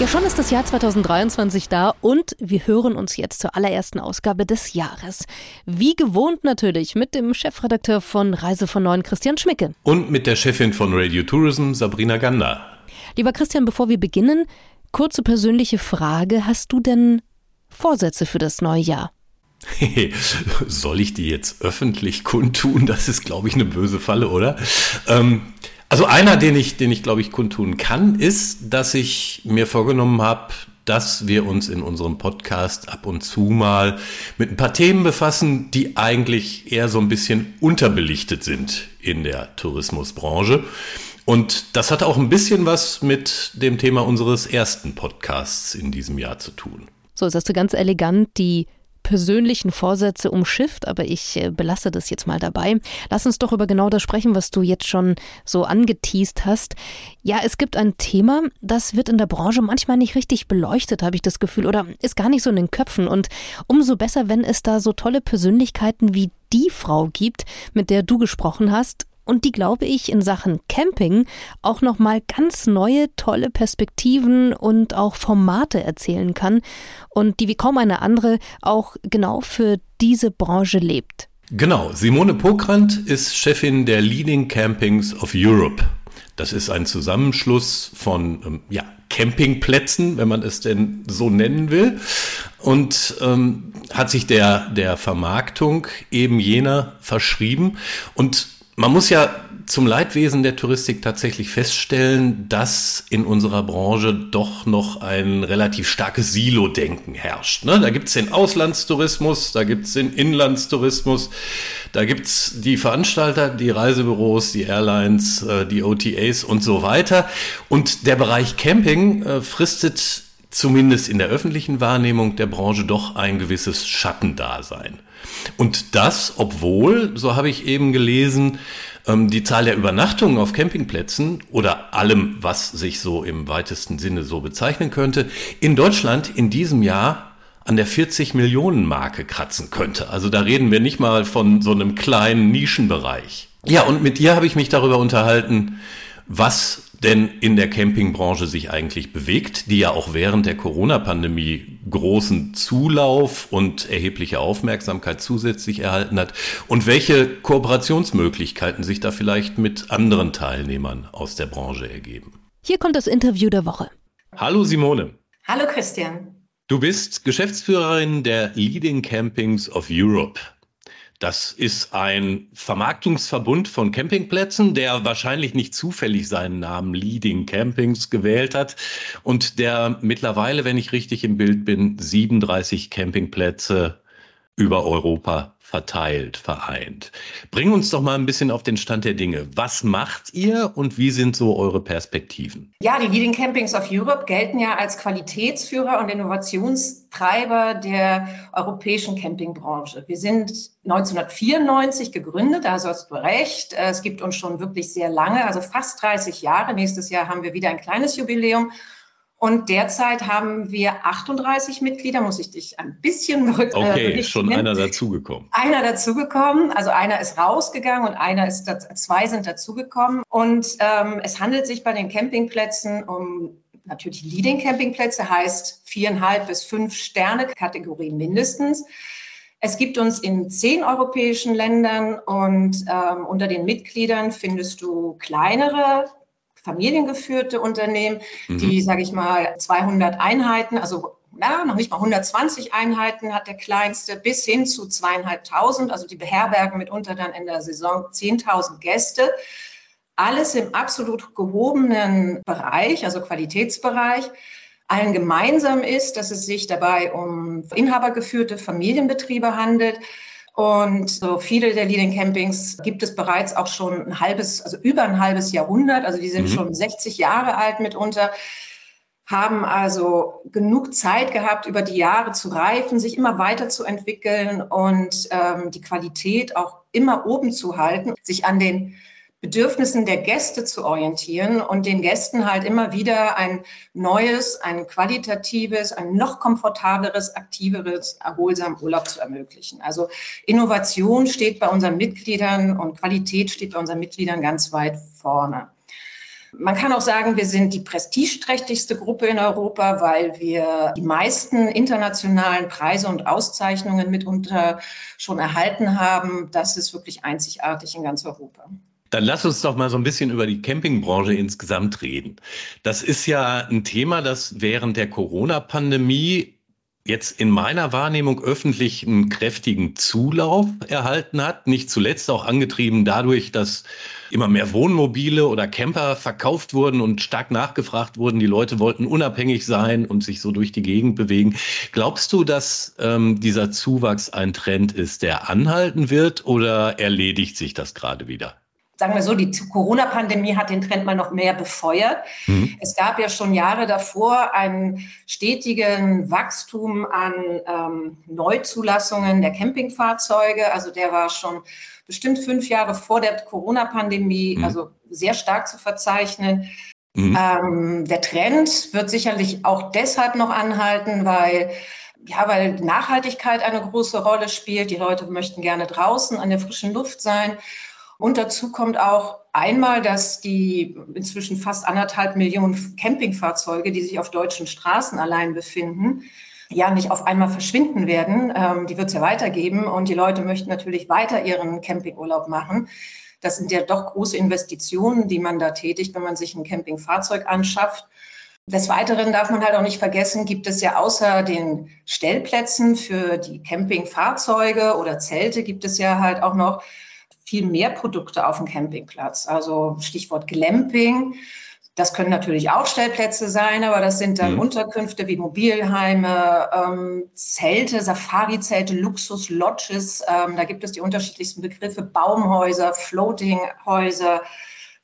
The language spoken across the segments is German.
Ja, schon ist das Jahr 2023 da und wir hören uns jetzt zur allerersten Ausgabe des Jahres. Wie gewohnt natürlich mit dem Chefredakteur von Reise von Neuen, Christian Schmicke. Und mit der Chefin von Radio Tourism, Sabrina Gander. Lieber Christian, bevor wir beginnen, kurze persönliche Frage. Hast du denn Vorsätze für das neue Jahr? Soll ich die jetzt öffentlich kundtun? Das ist, glaube ich, eine böse Falle, oder? Ähm, also einer, den ich, den ich glaube ich kundtun kann, ist, dass ich mir vorgenommen habe, dass wir uns in unserem Podcast ab und zu mal mit ein paar Themen befassen, die eigentlich eher so ein bisschen unterbelichtet sind in der Tourismusbranche. Und das hat auch ein bisschen was mit dem Thema unseres ersten Podcasts in diesem Jahr zu tun. So, jetzt hast du ganz elegant die persönlichen Vorsätze umschifft, aber ich äh, belasse das jetzt mal dabei. Lass uns doch über genau das sprechen, was du jetzt schon so angeteased hast. Ja, es gibt ein Thema, das wird in der Branche manchmal nicht richtig beleuchtet, habe ich das Gefühl, oder ist gar nicht so in den Köpfen. Und umso besser, wenn es da so tolle Persönlichkeiten wie die Frau gibt, mit der du gesprochen hast, und die, glaube ich, in Sachen Camping auch nochmal ganz neue, tolle Perspektiven und auch Formate erzählen kann und die wie kaum eine andere auch genau für diese Branche lebt. Genau, Simone Pokrant ist Chefin der Leading Campings of Europe. Das ist ein Zusammenschluss von ähm, ja, Campingplätzen, wenn man es denn so nennen will, und ähm, hat sich der, der Vermarktung eben jener verschrieben. Und man muss ja zum Leidwesen der Touristik tatsächlich feststellen, dass in unserer Branche doch noch ein relativ starkes Silo-Denken herrscht. Ne? Da gibt's den Auslandstourismus, da gibt's den Inlandstourismus, da gibt's die Veranstalter, die Reisebüros, die Airlines, äh, die OTAs und so weiter. Und der Bereich Camping äh, fristet zumindest in der öffentlichen Wahrnehmung der Branche doch ein gewisses Schattendasein. Und das, obwohl, so habe ich eben gelesen, ähm, die Zahl der Übernachtungen auf Campingplätzen oder allem, was sich so im weitesten Sinne so bezeichnen könnte, in Deutschland in diesem Jahr an der 40 Millionen Marke kratzen könnte. Also da reden wir nicht mal von so einem kleinen Nischenbereich. Ja, und mit ihr habe ich mich darüber unterhalten, was denn in der Campingbranche sich eigentlich bewegt, die ja auch während der Corona-Pandemie großen Zulauf und erhebliche Aufmerksamkeit zusätzlich erhalten hat und welche Kooperationsmöglichkeiten sich da vielleicht mit anderen Teilnehmern aus der Branche ergeben. Hier kommt das Interview der Woche. Hallo Simone. Hallo Christian. Du bist Geschäftsführerin der Leading Campings of Europe. Das ist ein Vermarktungsverbund von Campingplätzen, der wahrscheinlich nicht zufällig seinen Namen Leading Campings gewählt hat und der mittlerweile, wenn ich richtig im Bild bin, 37 Campingplätze über Europa verteilt, vereint. Bring uns doch mal ein bisschen auf den Stand der Dinge. Was macht ihr und wie sind so eure Perspektiven? Ja, die Leading Campings of Europe gelten ja als Qualitätsführer und Innovationstreiber der europäischen Campingbranche. Wir sind 1994 gegründet, da hast du recht. Es gibt uns schon wirklich sehr lange, also fast 30 Jahre. Nächstes Jahr haben wir wieder ein kleines Jubiläum. Und derzeit haben wir 38 Mitglieder, muss ich dich ein bisschen rück. Äh, okay, äh, schon einer dazugekommen. Einer dazugekommen, also einer ist rausgegangen und einer ist, zwei sind dazugekommen. Und ähm, es handelt sich bei den Campingplätzen um natürlich Leading Campingplätze, heißt viereinhalb bis fünf Sterne Kategorie mindestens. Es gibt uns in zehn europäischen Ländern und ähm, unter den Mitgliedern findest du kleinere familiengeführte Unternehmen, mhm. die, sage ich mal, 200 Einheiten, also na, noch nicht mal 120 Einheiten hat der kleinste, bis hin zu zweieinhalbtausend. Also die beherbergen mitunter dann in der Saison 10.000 Gäste. Alles im absolut gehobenen Bereich, also Qualitätsbereich. Allen gemeinsam ist, dass es sich dabei um inhabergeführte Familienbetriebe handelt und so viele der Leading Campings gibt es bereits auch schon ein halbes, also über ein halbes Jahrhundert. Also die sind mhm. schon 60 Jahre alt mitunter haben also genug Zeit gehabt, über die Jahre zu reifen, sich immer weiterzuentwickeln und ähm, die Qualität auch immer oben zu halten, sich an den Bedürfnissen der Gäste zu orientieren und den Gästen halt immer wieder ein neues, ein qualitatives, ein noch komfortableres, aktiveres, erholsamen Urlaub zu ermöglichen. Also Innovation steht bei unseren Mitgliedern und Qualität steht bei unseren Mitgliedern ganz weit vorne. Man kann auch sagen, wir sind die prestigeträchtigste Gruppe in Europa, weil wir die meisten internationalen Preise und Auszeichnungen mitunter schon erhalten haben. Das ist wirklich einzigartig in ganz Europa. Dann lass uns doch mal so ein bisschen über die Campingbranche insgesamt reden. Das ist ja ein Thema, das während der Corona-Pandemie jetzt in meiner Wahrnehmung öffentlich einen kräftigen Zulauf erhalten hat. Nicht zuletzt auch angetrieben dadurch, dass immer mehr Wohnmobile oder Camper verkauft wurden und stark nachgefragt wurden. Die Leute wollten unabhängig sein und sich so durch die Gegend bewegen. Glaubst du, dass ähm, dieser Zuwachs ein Trend ist, der anhalten wird oder erledigt sich das gerade wieder? Sagen wir so, die Corona-Pandemie hat den Trend mal noch mehr befeuert. Mhm. Es gab ja schon Jahre davor einen stetigen Wachstum an ähm, Neuzulassungen der Campingfahrzeuge. Also der war schon bestimmt fünf Jahre vor der Corona-Pandemie, mhm. also sehr stark zu verzeichnen. Mhm. Ähm, der Trend wird sicherlich auch deshalb noch anhalten, weil ja, weil Nachhaltigkeit eine große Rolle spielt. Die Leute möchten gerne draußen an der frischen Luft sein. Und dazu kommt auch einmal, dass die inzwischen fast anderthalb Millionen Campingfahrzeuge, die sich auf deutschen Straßen allein befinden, ja nicht auf einmal verschwinden werden. Ähm, die wird es ja weitergeben und die Leute möchten natürlich weiter ihren Campingurlaub machen. Das sind ja doch große Investitionen, die man da tätigt, wenn man sich ein Campingfahrzeug anschafft. Des Weiteren darf man halt auch nicht vergessen, gibt es ja außer den Stellplätzen für die Campingfahrzeuge oder Zelte, gibt es ja halt auch noch viel mehr Produkte auf dem Campingplatz. Also Stichwort Glamping. Das können natürlich auch Stellplätze sein, aber das sind dann mhm. Unterkünfte wie Mobilheime, ähm, Zelte, Safari-Zelte, Luxus-Lodges. Ähm, da gibt es die unterschiedlichsten Begriffe, Baumhäuser, Floatinghäuser,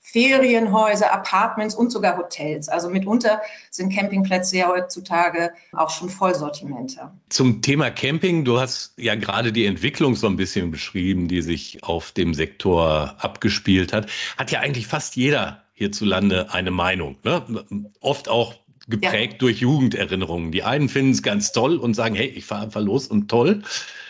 Ferienhäuser, Apartments und sogar Hotels. Also mitunter sind Campingplätze ja heutzutage auch schon Vollsortimente. Zum Thema Camping, du hast ja gerade die Entwicklung so ein bisschen beschrieben, die sich auf dem Sektor abgespielt hat. Hat ja eigentlich fast jeder hierzulande eine Meinung. Ne? Oft auch geprägt ja. durch Jugenderinnerungen. Die einen finden es ganz toll und sagen, hey, ich fahre einfach los und toll,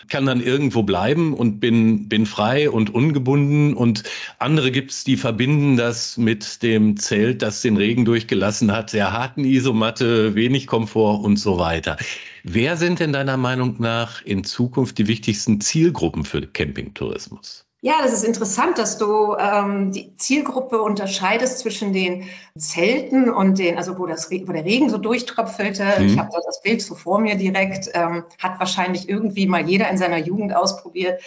kann dann irgendwo bleiben und bin, bin frei und ungebunden. Und andere gibt es, die verbinden das mit dem Zelt, das den Regen durchgelassen hat, sehr harten Isomatte, wenig Komfort und so weiter. Wer sind denn deiner Meinung nach in Zukunft die wichtigsten Zielgruppen für Campingtourismus? Ja, das ist interessant, dass du ähm, die Zielgruppe unterscheidest zwischen den Zelten und den, also wo, das, wo der Regen so durchtröpfelte. Mhm. Ich habe da das Bild so vor mir direkt, ähm, hat wahrscheinlich irgendwie mal jeder in seiner Jugend ausprobiert.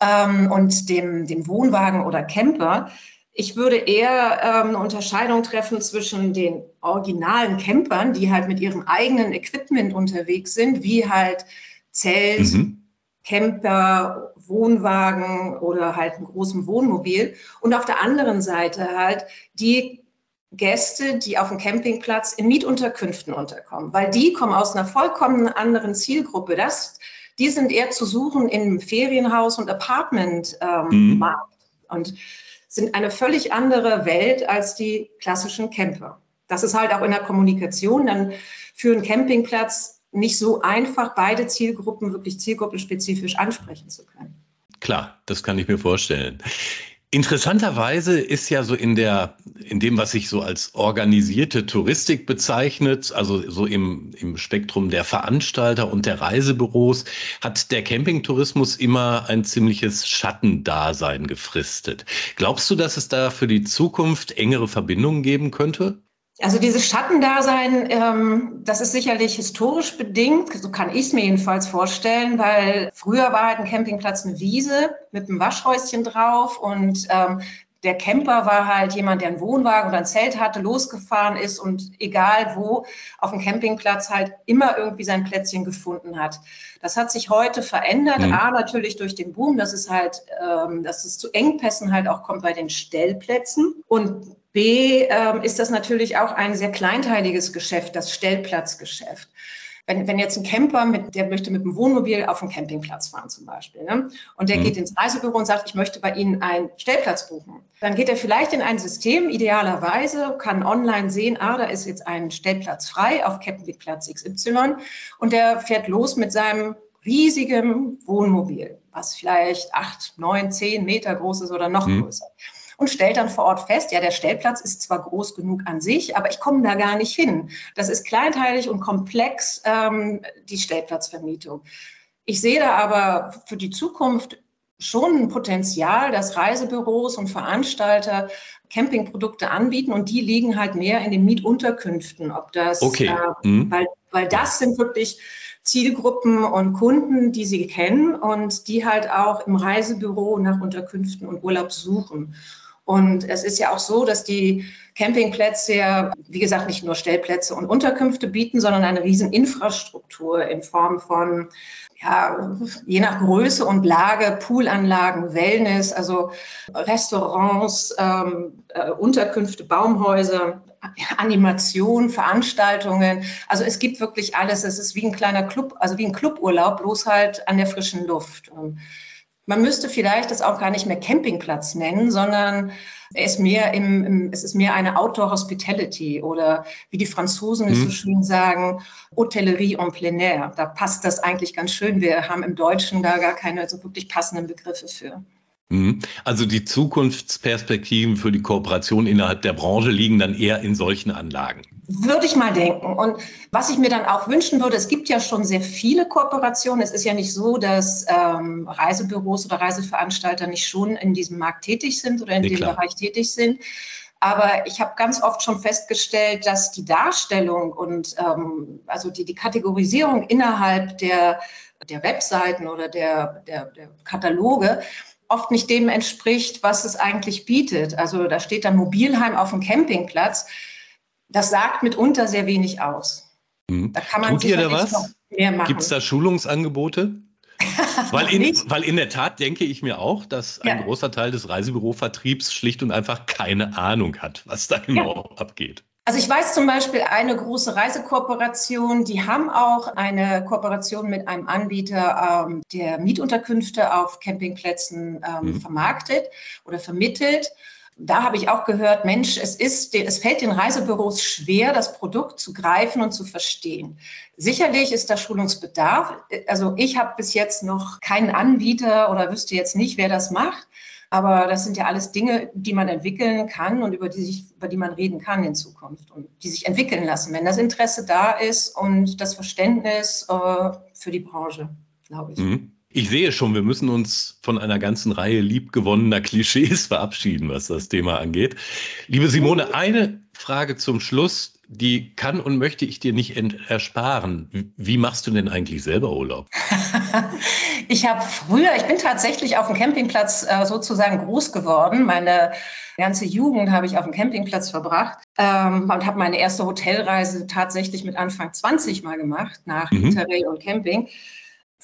Ähm, und dem, dem Wohnwagen oder Camper. Ich würde eher ähm, eine Unterscheidung treffen zwischen den originalen Campern, die halt mit ihrem eigenen Equipment unterwegs sind, wie halt Zelt, mhm. Camper, Wohnwagen oder halt einem großen Wohnmobil. Und auf der anderen Seite halt die Gäste, die auf dem Campingplatz in Mietunterkünften unterkommen, weil die kommen aus einer vollkommen anderen Zielgruppe. Das, die sind eher zu suchen im Ferienhaus und Apartmentmarkt ähm, mhm. und sind eine völlig andere Welt als die klassischen Camper. Das ist halt auch in der Kommunikation dann für einen Campingplatz nicht so einfach, beide Zielgruppen wirklich zielgruppenspezifisch ansprechen zu können. Klar, das kann ich mir vorstellen. Interessanterweise ist ja so in der, in dem, was sich so als organisierte Touristik bezeichnet, also so im, im Spektrum der Veranstalter und der Reisebüros, hat der Campingtourismus immer ein ziemliches Schattendasein gefristet. Glaubst du, dass es da für die Zukunft engere Verbindungen geben könnte? Also dieses Schattendasein, ähm, das ist sicherlich historisch bedingt, so kann ich es mir jedenfalls vorstellen, weil früher war halt ein Campingplatz eine Wiese mit einem Waschhäuschen drauf und ähm, der Camper war halt jemand, der einen Wohnwagen oder ein Zelt hatte, losgefahren ist und egal wo auf dem Campingplatz halt immer irgendwie sein Plätzchen gefunden hat. Das hat sich heute verändert. Mhm. A, natürlich durch den Boom, dass es halt, ähm, dass es zu Engpässen halt auch kommt bei den Stellplätzen. Und B, ähm, ist das natürlich auch ein sehr kleinteiliges Geschäft, das Stellplatzgeschäft. wenn, wenn jetzt ein Camper, mit, der möchte mit dem Wohnmobil auf den Campingplatz fahren zum Beispiel, ne? und der mhm. geht ins Reisebüro und sagt, ich möchte bei Ihnen einen Stellplatz buchen, dann geht er vielleicht in ein System, idealerweise, kann online sehen, ah, da ist jetzt ein Stellplatz frei auf Campingplatz XY und der fährt los mit seinem riesigen Wohnmobil, was vielleicht acht, neun, zehn Meter groß ist oder noch mhm. größer und stellt dann vor Ort fest, ja, der Stellplatz ist zwar groß genug an sich, aber ich komme da gar nicht hin. Das ist kleinteilig und komplex, ähm, die Stellplatzvermietung. Ich sehe da aber für die Zukunft schon ein Potenzial, dass Reisebüros und Veranstalter Campingprodukte anbieten und die liegen halt mehr in den Mietunterkünften. Ob das, okay. äh, mhm. weil, weil das sind wirklich Zielgruppen und Kunden, die sie kennen und die halt auch im Reisebüro nach Unterkünften und Urlaub suchen. Und es ist ja auch so, dass die Campingplätze ja, wie gesagt, nicht nur Stellplätze und Unterkünfte bieten, sondern eine riesen Infrastruktur in Form von, ja, je nach Größe und Lage, Poolanlagen, Wellness, also Restaurants, ähm, äh, Unterkünfte, Baumhäuser, Animation, Veranstaltungen. Also es gibt wirklich alles. Es ist wie ein kleiner Club, also wie ein Cluburlaub, bloß halt an der frischen Luft. Und man müsste vielleicht das auch gar nicht mehr Campingplatz nennen, sondern es ist mehr, im, im, es ist mehr eine Outdoor Hospitality oder wie die Franzosen es so mhm. schön sagen, Hotellerie en plein air. Da passt das eigentlich ganz schön. Wir haben im Deutschen da gar keine so wirklich passenden Begriffe für. Mhm. Also die Zukunftsperspektiven für die Kooperation innerhalb der Branche liegen dann eher in solchen Anlagen. Würde ich mal denken. Und was ich mir dann auch wünschen würde, es gibt ja schon sehr viele Kooperationen. Es ist ja nicht so, dass ähm, Reisebüros oder Reiseveranstalter nicht schon in diesem Markt tätig sind oder in nee, dem klar. Bereich tätig sind. Aber ich habe ganz oft schon festgestellt, dass die Darstellung und ähm, also die, die Kategorisierung innerhalb der, der Webseiten oder der, der, der Kataloge oft nicht dem entspricht, was es eigentlich bietet. Also da steht dann Mobilheim auf dem Campingplatz. Das sagt mitunter sehr wenig aus. Mhm. Da kann man Tut ihr da was? Gibt es da Schulungsangebote? weil, in, weil in der Tat denke ich mir auch, dass ein ja. großer Teil des Reisebürovertriebs schlicht und einfach keine Ahnung hat, was da genau ja. abgeht. Also ich weiß zum Beispiel eine große Reisekooperation, die haben auch eine Kooperation mit einem Anbieter, ähm, der Mietunterkünfte auf Campingplätzen ähm, mhm. vermarktet oder vermittelt. Da habe ich auch gehört, Mensch, es ist, es fällt den Reisebüros schwer, das Produkt zu greifen und zu verstehen. Sicherlich ist da Schulungsbedarf. Also ich habe bis jetzt noch keinen Anbieter oder wüsste jetzt nicht, wer das macht. Aber das sind ja alles Dinge, die man entwickeln kann und über die, sich, über die man reden kann in Zukunft und die sich entwickeln lassen, wenn das Interesse da ist und das Verständnis äh, für die Branche, glaube ich. Mhm. Ich sehe schon, wir müssen uns von einer ganzen Reihe liebgewonnener Klischees verabschieden, was das Thema angeht. Liebe Simone, eine Frage zum Schluss die kann und möchte ich dir nicht ersparen. Wie machst du denn eigentlich selber Urlaub? ich habe früher, ich bin tatsächlich auf dem Campingplatz äh, sozusagen groß geworden. Meine ganze Jugend habe ich auf dem Campingplatz verbracht ähm, und habe meine erste Hotelreise tatsächlich mit Anfang 20 mal gemacht nach mhm. Interrail und Camping.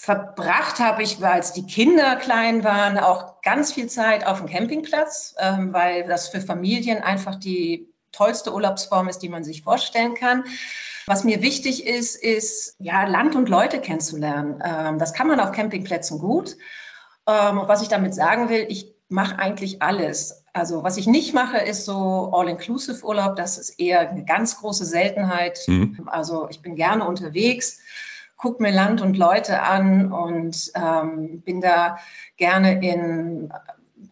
Verbracht habe ich, als die Kinder klein waren, auch ganz viel Zeit auf dem Campingplatz, ähm, weil das für Familien einfach die tollste Urlaubsform ist, die man sich vorstellen kann. Was mir wichtig ist, ist, ja, Land und Leute kennenzulernen. Ähm, das kann man auf Campingplätzen gut. Ähm, was ich damit sagen will, ich mache eigentlich alles. Also was ich nicht mache, ist so All-Inclusive-Urlaub. Das ist eher eine ganz große Seltenheit. Mhm. Also ich bin gerne unterwegs, gucke mir Land und Leute an und ähm, bin da gerne in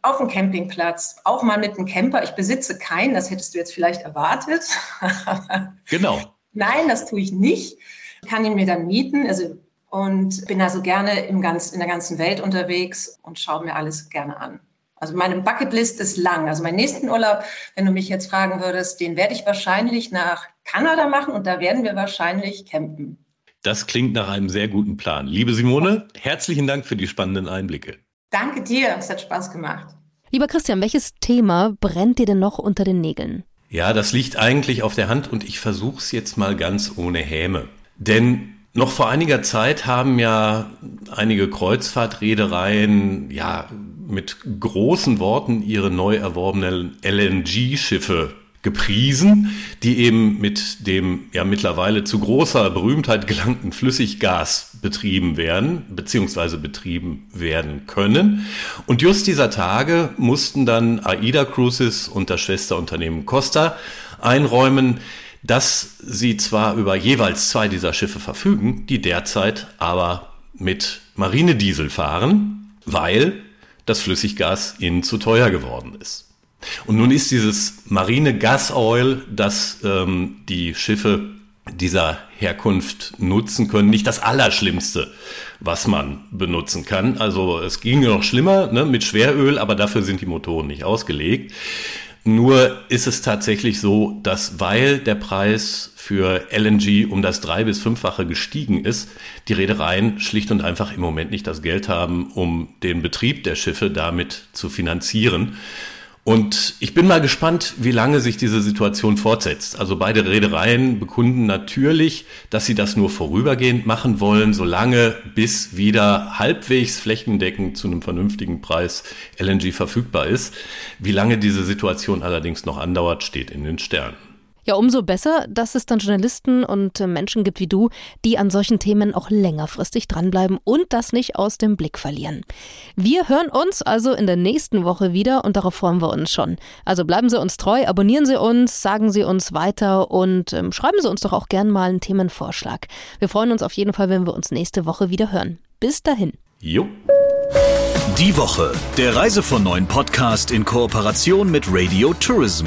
auf dem Campingplatz, auch mal mit einem Camper. Ich besitze keinen, das hättest du jetzt vielleicht erwartet. genau. Nein, das tue ich nicht. Ich kann ihn mir dann mieten. Also und bin also gerne im ganz, in der ganzen Welt unterwegs und schaue mir alles gerne an. Also meine Bucketlist ist lang. Also meinen nächsten Urlaub, wenn du mich jetzt fragen würdest, den werde ich wahrscheinlich nach Kanada machen und da werden wir wahrscheinlich campen. Das klingt nach einem sehr guten Plan. Liebe Simone, herzlichen Dank für die spannenden Einblicke. Danke dir, es hat Spaß gemacht. Lieber Christian, welches Thema brennt dir denn noch unter den Nägeln? Ja, das liegt eigentlich auf der Hand und ich versuche es jetzt mal ganz ohne Häme. Denn noch vor einiger Zeit haben ja einige Kreuzfahrtreedereien ja mit großen Worten ihre neu erworbenen LNG-Schiffe gepriesen, die eben mit dem ja mittlerweile zu großer Berühmtheit gelangten Flüssiggas betrieben werden, beziehungsweise betrieben werden können. Und just dieser Tage mussten dann AIDA Cruises und das Schwesterunternehmen Costa einräumen, dass sie zwar über jeweils zwei dieser Schiffe verfügen, die derzeit aber mit Marinediesel fahren, weil das Flüssiggas ihnen zu teuer geworden ist. Und nun ist dieses marine Gas Oil, das ähm, die Schiffe dieser Herkunft nutzen können, nicht das Allerschlimmste, was man benutzen kann. Also es ginge noch schlimmer ne, mit Schweröl, aber dafür sind die Motoren nicht ausgelegt. Nur ist es tatsächlich so, dass weil der Preis für LNG um das drei- bis fünffache gestiegen ist, die Reedereien schlicht und einfach im Moment nicht das Geld haben, um den Betrieb der Schiffe damit zu finanzieren. Und ich bin mal gespannt, wie lange sich diese Situation fortsetzt. Also beide Reedereien bekunden natürlich, dass sie das nur vorübergehend machen wollen, solange bis wieder halbwegs flächendeckend zu einem vernünftigen Preis LNG verfügbar ist. Wie lange diese Situation allerdings noch andauert, steht in den Sternen. Ja, umso besser, dass es dann Journalisten und äh, Menschen gibt wie du, die an solchen Themen auch längerfristig dranbleiben und das nicht aus dem Blick verlieren. Wir hören uns also in der nächsten Woche wieder und darauf freuen wir uns schon. Also bleiben Sie uns treu, abonnieren Sie uns, sagen Sie uns weiter und ähm, schreiben Sie uns doch auch gern mal einen Themenvorschlag. Wir freuen uns auf jeden Fall, wenn wir uns nächste Woche wieder hören. Bis dahin. Jo. Die Woche, der Reise von neuen Podcast in Kooperation mit Radio Tourism.